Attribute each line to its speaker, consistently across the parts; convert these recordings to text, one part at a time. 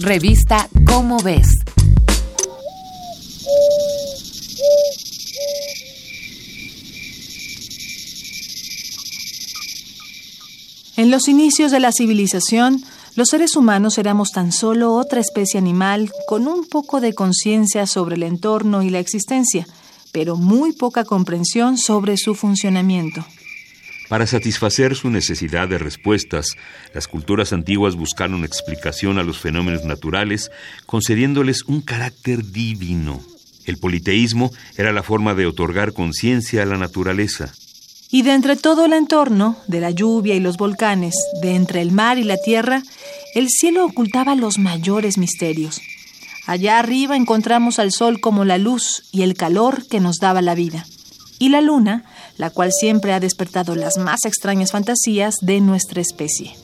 Speaker 1: Revista Cómo ves.
Speaker 2: En los inicios de la civilización, los seres humanos éramos tan solo otra especie animal con un poco de conciencia sobre el entorno y la existencia, pero muy poca comprensión sobre su funcionamiento.
Speaker 3: Para satisfacer su necesidad de respuestas, las culturas antiguas buscaron explicación a los fenómenos naturales, concediéndoles un carácter divino. El politeísmo era la forma de otorgar conciencia a la naturaleza.
Speaker 2: Y de entre todo el entorno, de la lluvia y los volcanes, de entre el mar y la tierra, el cielo ocultaba los mayores misterios. Allá arriba encontramos al sol como la luz y el calor que nos daba la vida. Y la luna, la cual siempre ha despertado las más extrañas fantasías de nuestra especie.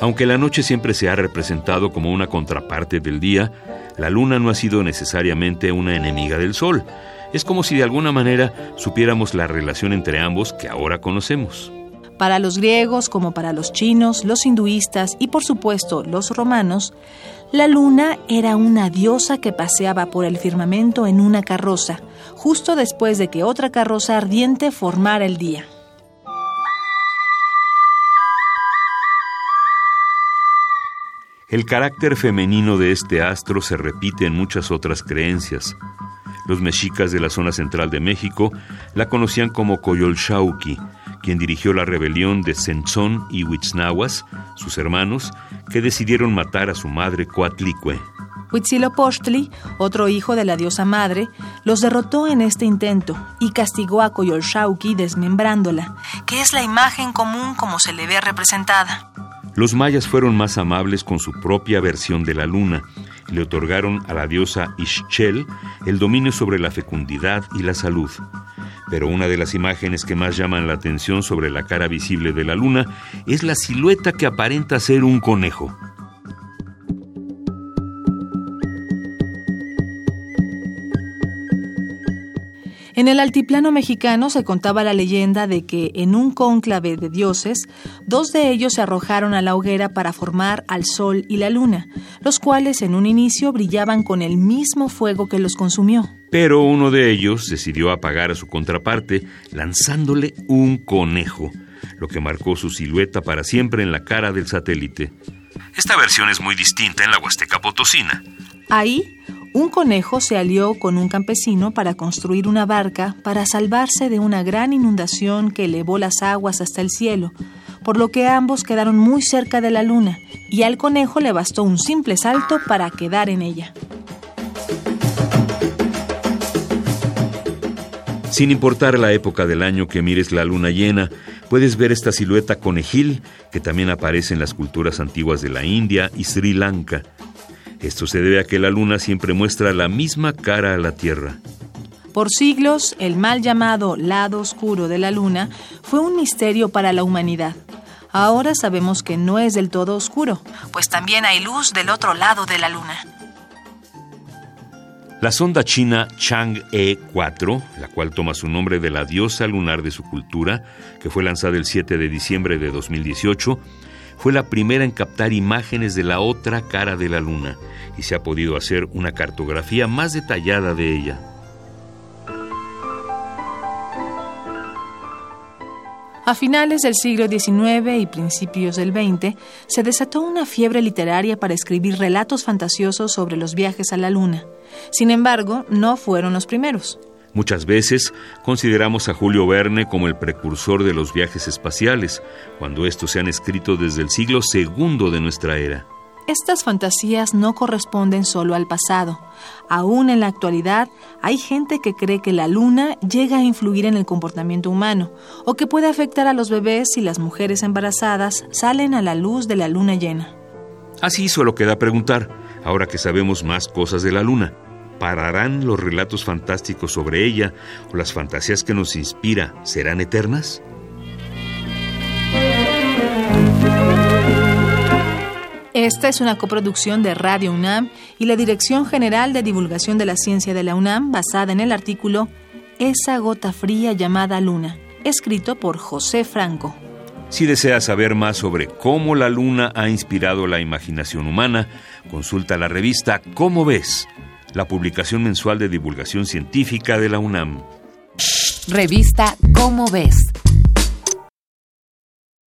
Speaker 3: Aunque la noche siempre se ha representado como una contraparte del día, la luna no ha sido necesariamente una enemiga del sol. Es como si de alguna manera supiéramos la relación entre ambos que ahora conocemos.
Speaker 2: Para los griegos, como para los chinos, los hinduistas y por supuesto los romanos, la luna era una diosa que paseaba por el firmamento en una carroza, justo después de que otra carroza ardiente formara el día.
Speaker 3: El carácter femenino de este astro se repite en muchas otras creencias. Los mexicas de la zona central de México la conocían como Coyolxauqui, quien dirigió la rebelión de Senzón y Huitznahuas, sus hermanos, que decidieron matar a su madre Coatlicue.
Speaker 2: Huitzilopochtli, otro hijo de la diosa madre, los derrotó en este intento y castigó a Coyolxauqui desmembrándola, que es la imagen común como se le ve representada.
Speaker 3: Los mayas fueron más amables con su propia versión de la luna y le otorgaron a la diosa Ixchel el dominio sobre la fecundidad y la salud. Pero una de las imágenes que más llaman la atención sobre la cara visible de la luna es la silueta que aparenta ser un conejo.
Speaker 2: En el altiplano mexicano se contaba la leyenda de que en un cónclave de dioses, dos de ellos se arrojaron a la hoguera para formar al sol y la luna, los cuales en un inicio brillaban con el mismo fuego que los consumió.
Speaker 3: Pero uno de ellos decidió apagar a su contraparte lanzándole un conejo, lo que marcó su silueta para siempre en la cara del satélite. Esta versión es muy distinta en la Huasteca Potosina.
Speaker 2: Ahí, un conejo se alió con un campesino para construir una barca para salvarse de una gran inundación que elevó las aguas hasta el cielo, por lo que ambos quedaron muy cerca de la luna, y al conejo le bastó un simple salto para quedar en ella.
Speaker 3: Sin importar la época del año que mires la luna llena, puedes ver esta silueta conejil que también aparece en las culturas antiguas de la India y Sri Lanka. Esto se debe a que la luna siempre muestra la misma cara a la Tierra.
Speaker 2: Por siglos, el mal llamado lado oscuro de la luna fue un misterio para la humanidad. Ahora sabemos que no es del todo oscuro, pues también hay luz del otro lado de la luna.
Speaker 3: La sonda china Chang'e 4, la cual toma su nombre de la diosa lunar de su cultura, que fue lanzada el 7 de diciembre de 2018, fue la primera en captar imágenes de la otra cara de la Luna y se ha podido hacer una cartografía más detallada de ella.
Speaker 2: A finales del siglo XIX y principios del XX, se desató una fiebre literaria para escribir relatos fantasiosos sobre los viajes a la Luna. Sin embargo, no fueron los primeros.
Speaker 3: Muchas veces consideramos a Julio Verne como el precursor de los viajes espaciales, cuando estos se han escrito desde el siglo II de nuestra era.
Speaker 2: Estas fantasías no corresponden solo al pasado. Aún en la actualidad hay gente que cree que la luna llega a influir en el comportamiento humano o que puede afectar a los bebés si las mujeres embarazadas salen a la luz de la luna llena.
Speaker 3: Así solo queda preguntar, ahora que sabemos más cosas de la luna. ¿Pararán los relatos fantásticos sobre ella o las fantasías que nos inspira serán eternas?
Speaker 2: Esta es una coproducción de Radio UNAM y la Dirección General de Divulgación de la Ciencia de la UNAM basada en el artículo Esa gota fría llamada Luna, escrito por José Franco.
Speaker 3: Si deseas saber más sobre cómo la luna ha inspirado la imaginación humana, consulta la revista Cómo ves, la publicación mensual de divulgación científica de la UNAM.
Speaker 1: Revista Cómo ves